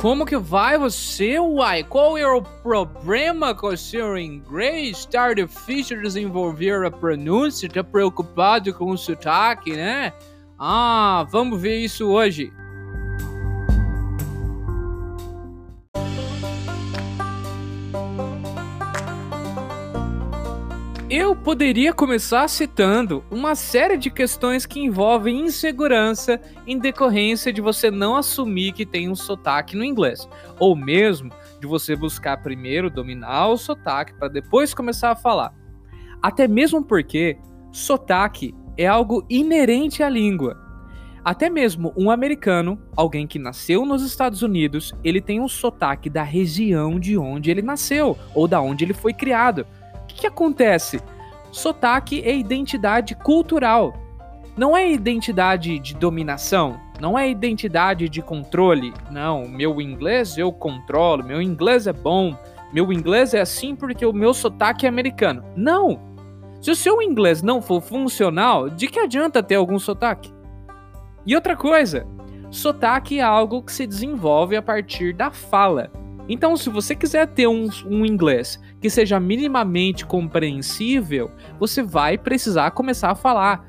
como que vai você, uai? Qual é o problema com seu inglês? Está difícil desenvolver a pronúncia? Tá preocupado com o sotaque, né? Ah, vamos ver isso hoje. Eu poderia começar citando uma série de questões que envolvem insegurança em decorrência de você não assumir que tem um sotaque no inglês, ou mesmo de você buscar primeiro dominar o sotaque para depois começar a falar. Até mesmo porque sotaque é algo inerente à língua. Até mesmo um americano, alguém que nasceu nos Estados Unidos, ele tem um sotaque da região de onde ele nasceu ou da onde ele foi criado que, acontece? Sotaque é identidade cultural. Não é identidade de dominação, não é identidade de controle. Não, meu inglês eu controlo, meu inglês é bom, meu inglês é assim porque o meu sotaque é americano. Não! Se o seu inglês não for funcional, de que adianta ter algum sotaque? E outra coisa, sotaque é algo que se desenvolve a partir da fala. Então, se você quiser ter um, um, inglês que seja minimamente compreensível, você vai precisar começar a falar.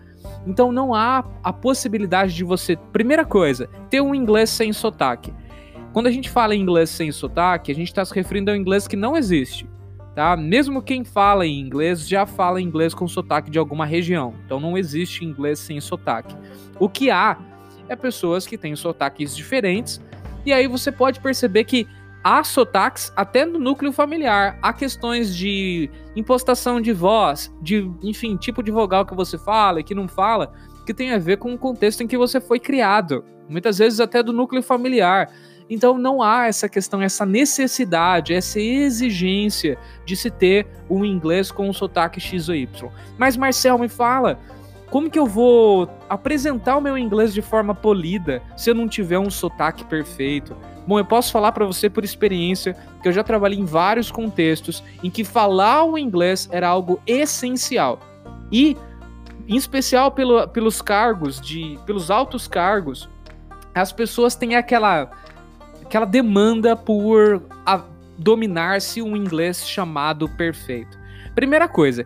Então, não há a possibilidade de você, primeira coisa, ter um inglês sem sotaque. Quando a gente fala em inglês sem sotaque, a gente está se referindo ao inglês que não existe. Tá? Mesmo quem fala em inglês já fala inglês com sotaque de alguma região. Então, não existe inglês sem sotaque. O que há é pessoas que têm sotaques diferentes. E aí você pode perceber que há sotaques até no núcleo familiar. Há questões de impostação de voz, de, enfim, tipo de vogal que você fala e que não fala, que tem a ver com o contexto em que você foi criado. Muitas vezes até do núcleo familiar. Então não há essa questão, essa necessidade, essa exigência de se ter um inglês com um sotaque X ou Y. Mas Marcel me fala, como que eu vou apresentar o meu inglês de forma polida se eu não tiver um sotaque perfeito? Bom, eu posso falar para você por experiência que eu já trabalhei em vários contextos em que falar o inglês era algo essencial. E, em especial pelo, pelos cargos, de, pelos altos cargos, as pessoas têm aquela, aquela demanda por dominar-se um inglês chamado perfeito. Primeira coisa,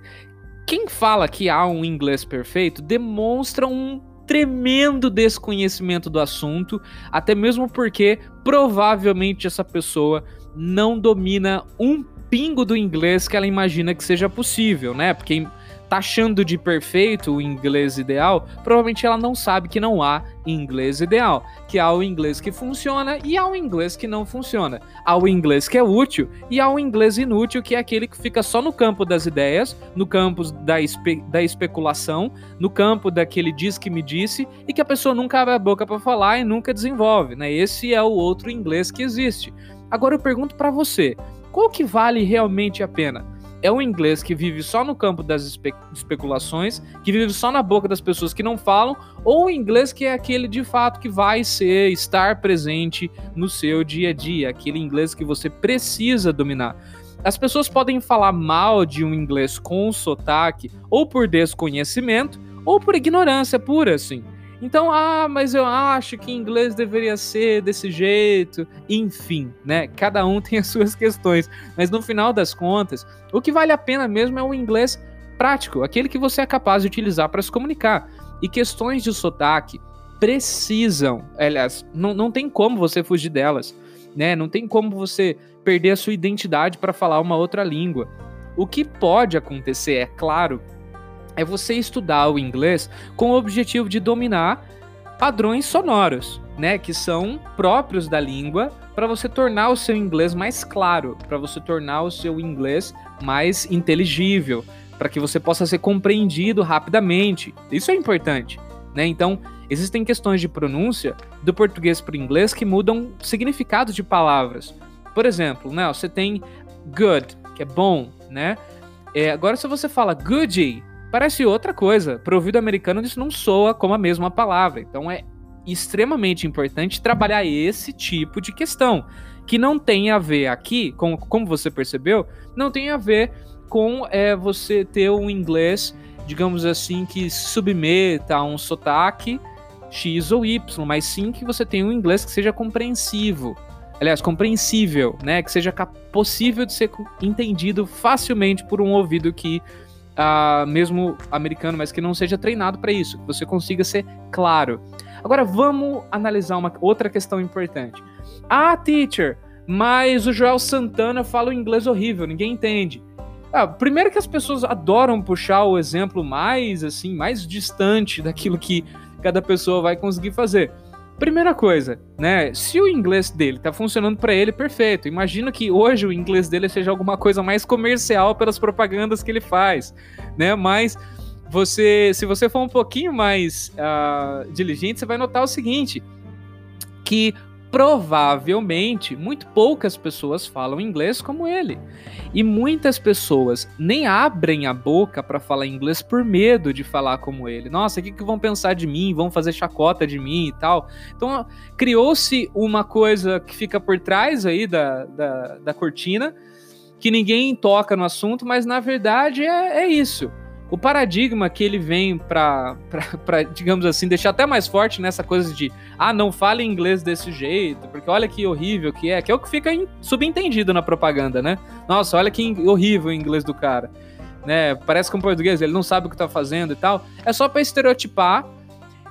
quem fala que há um inglês perfeito demonstra um tremendo desconhecimento do assunto, até mesmo porque provavelmente essa pessoa não domina um pingo do inglês que ela imagina que seja possível, né? Porque taxando de perfeito o inglês ideal, provavelmente ela não sabe que não há inglês ideal, que há o inglês que funciona e há o inglês que não funciona. Há o inglês que é útil e há o inglês inútil, que é aquele que fica só no campo das ideias, no campo da, espe da especulação, no campo daquele diz que me disse e que a pessoa nunca abre a boca para falar e nunca desenvolve, né? Esse é o outro inglês que existe. Agora eu pergunto para você, qual que vale realmente a pena? É um inglês que vive só no campo das espe especulações, que vive só na boca das pessoas que não falam, ou o inglês que é aquele de fato que vai ser, estar presente no seu dia a dia, aquele inglês que você precisa dominar. As pessoas podem falar mal de um inglês com sotaque, ou por desconhecimento, ou por ignorância pura, assim. Então, ah, mas eu acho que inglês deveria ser desse jeito. Enfim, né? Cada um tem as suas questões. Mas no final das contas, o que vale a pena mesmo é o inglês prático, aquele que você é capaz de utilizar para se comunicar. E questões de sotaque precisam, aliás, não, não tem como você fugir delas, né? Não tem como você perder a sua identidade para falar uma outra língua. O que pode acontecer, é claro, é você estudar o inglês com o objetivo de dominar padrões sonoros, né, que são próprios da língua, para você tornar o seu inglês mais claro, para você tornar o seu inglês mais inteligível, para que você possa ser compreendido rapidamente. Isso é importante, né? Então, existem questões de pronúncia do português para o inglês que mudam significado de palavras. Por exemplo, né, você tem good, que é bom, né? É, agora, se você fala goody, parece outra coisa. Para o ouvido americano, isso não soa como a mesma palavra. Então é extremamente importante trabalhar esse tipo de questão, que não tem a ver aqui, com, como você percebeu, não tem a ver com é, você ter um inglês, digamos assim, que submeta a um sotaque X ou Y, mas sim que você tenha um inglês que seja compreensivo. aliás, compreensível, né? Que seja possível de ser entendido facilmente por um ouvido que uh, mesmo americano, mas que não seja treinado para isso, que você consiga ser claro. Agora vamos analisar uma outra questão importante. Ah, teacher, mas o Joel Santana fala um inglês horrível, ninguém entende. Ah, primeiro que as pessoas adoram puxar o exemplo mais assim, mais distante daquilo que cada pessoa vai conseguir fazer. Primeira coisa, né? Se o inglês dele tá funcionando para ele, perfeito. Imagina que hoje o inglês dele seja alguma coisa mais comercial pelas propagandas que ele faz, né? Mas você, se você for um pouquinho mais uh, diligente, você vai notar o seguinte: que provavelmente muito poucas pessoas falam inglês como ele. E muitas pessoas nem abrem a boca para falar inglês por medo de falar como ele. Nossa, o que, que vão pensar de mim? Vão fazer chacota de mim e tal. Então, criou-se uma coisa que fica por trás aí da, da, da cortina, que ninguém toca no assunto, mas na verdade é, é isso o paradigma que ele vem para, digamos assim, deixar até mais forte nessa coisa de ah, não fale inglês desse jeito, porque olha que horrível que é, que é o que fica subentendido na propaganda, né? Nossa, olha que horrível o inglês do cara. Né? Parece que um português, ele não sabe o que tá fazendo e tal. É só para estereotipar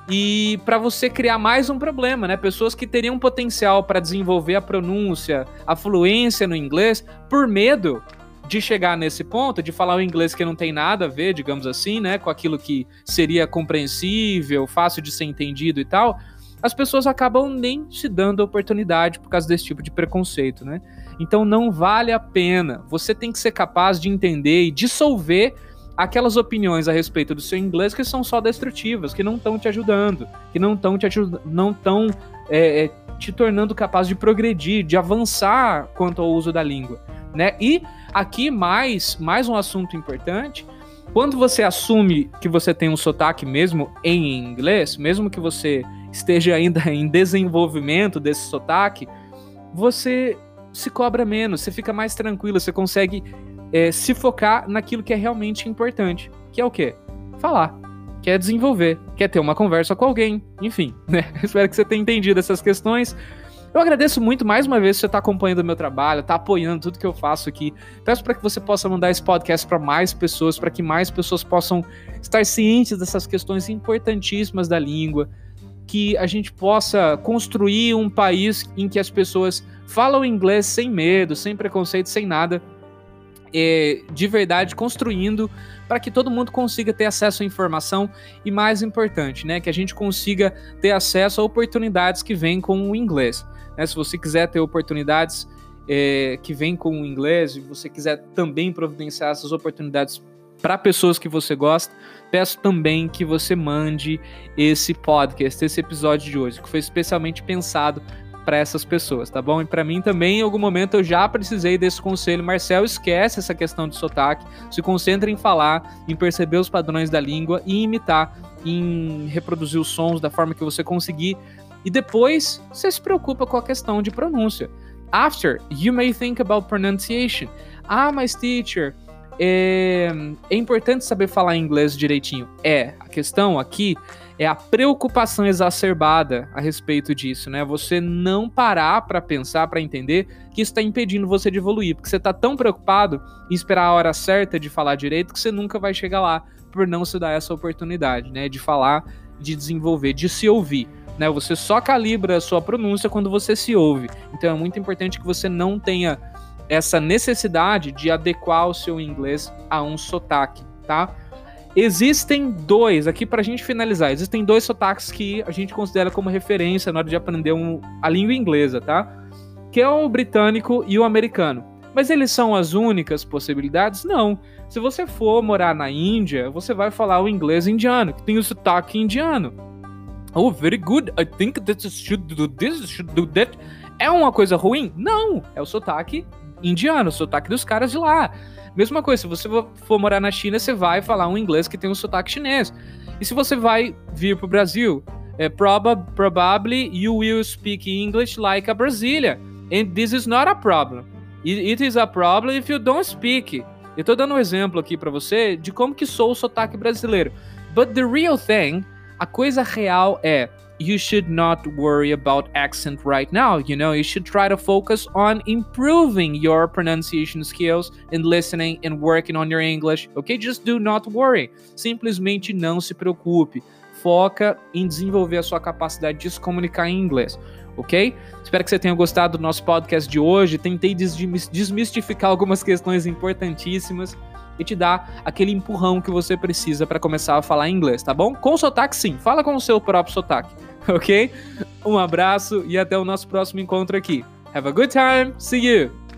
e para você criar mais um problema, né? Pessoas que teriam potencial para desenvolver a pronúncia, a fluência no inglês, por medo de chegar nesse ponto, de falar o inglês que não tem nada a ver, digamos assim, né, com aquilo que seria compreensível, fácil de ser entendido e tal, as pessoas acabam nem se dando a oportunidade por causa desse tipo de preconceito, né? Então não vale a pena. Você tem que ser capaz de entender e dissolver aquelas opiniões a respeito do seu inglês que são só destrutivas, que não estão te ajudando, que não estão te não estão é, é, te tornando capaz de progredir, de avançar quanto ao uso da língua, né? E Aqui, mais, mais um assunto importante. Quando você assume que você tem um sotaque mesmo em inglês, mesmo que você esteja ainda em desenvolvimento desse sotaque, você se cobra menos, você fica mais tranquilo, você consegue é, se focar naquilo que é realmente importante, que é o quê? Falar, quer desenvolver, quer ter uma conversa com alguém, enfim, né? Espero que você tenha entendido essas questões. Eu agradeço muito mais uma vez você estar tá acompanhando o meu trabalho, tá apoiando tudo que eu faço aqui. Peço para que você possa mandar esse podcast para mais pessoas, para que mais pessoas possam estar cientes dessas questões importantíssimas da língua, que a gente possa construir um país em que as pessoas falam inglês sem medo, sem preconceito, sem nada, é, de verdade construindo para que todo mundo consiga ter acesso à informação e mais importante, né, que a gente consiga ter acesso a oportunidades que vêm com o inglês. Né? Se você quiser ter oportunidades é, que vêm com o inglês e você quiser também providenciar essas oportunidades para pessoas que você gosta, peço também que você mande esse podcast, esse episódio de hoje, que foi especialmente pensado para essas pessoas, tá bom? E para mim também, em algum momento, eu já precisei desse conselho. Marcel, esquece essa questão de sotaque, se concentra em falar, em perceber os padrões da língua e imitar, em reproduzir os sons da forma que você conseguir e depois você se preocupa com a questão de pronúncia. After, you may think about pronunciation. Ah, mas teacher, é, é importante saber falar inglês direitinho. É, a questão aqui é a preocupação exacerbada a respeito disso, né? Você não parar para pensar, para entender que isso está impedindo você de evoluir, porque você está tão preocupado em esperar a hora certa de falar direito que você nunca vai chegar lá por não se dar essa oportunidade, né? De falar, de desenvolver, de se ouvir né? Você só calibra a sua pronúncia quando você se ouve. Então é muito importante que você não tenha essa necessidade de adequar o seu inglês a um sotaque, tá? Existem dois, aqui para a gente finalizar, existem dois sotaques que a gente considera como referência na hora de aprender um, a língua inglesa, tá? Que é o britânico e o americano. Mas eles são as únicas possibilidades? Não. Se você for morar na Índia, você vai falar o inglês indiano, que tem o sotaque indiano. Oh, very good. I think this should do this, should do that. É uma coisa ruim? Não. É o sotaque indiano, o sotaque dos caras de lá. Mesma coisa, se você for morar na China, você vai falar um inglês que tem um sotaque chinês. E se você vai vir pro Brasil, é, proba probably you will speak English like a Brazilian. And this is not a problem. It, it is a problem if you don't speak. Eu tô dando um exemplo aqui para você de como que sou o sotaque brasileiro. But the real thing a coisa real é you should not worry about accent right now. You know, you should try to focus on improving your pronunciation skills and listening and working on your English. Okay? Just do not worry. Simplesmente não se preocupe. Foca em desenvolver a sua capacidade de se comunicar em inglês ok? Espero que você tenha gostado do nosso podcast de hoje. Tentei desmistificar algumas questões importantíssimas e te dar aquele empurrão que você precisa para começar a falar inglês, tá bom? Com sotaque, sim. Fala com o seu próprio sotaque, ok? Um abraço e até o nosso próximo encontro aqui. Have a good time. See you.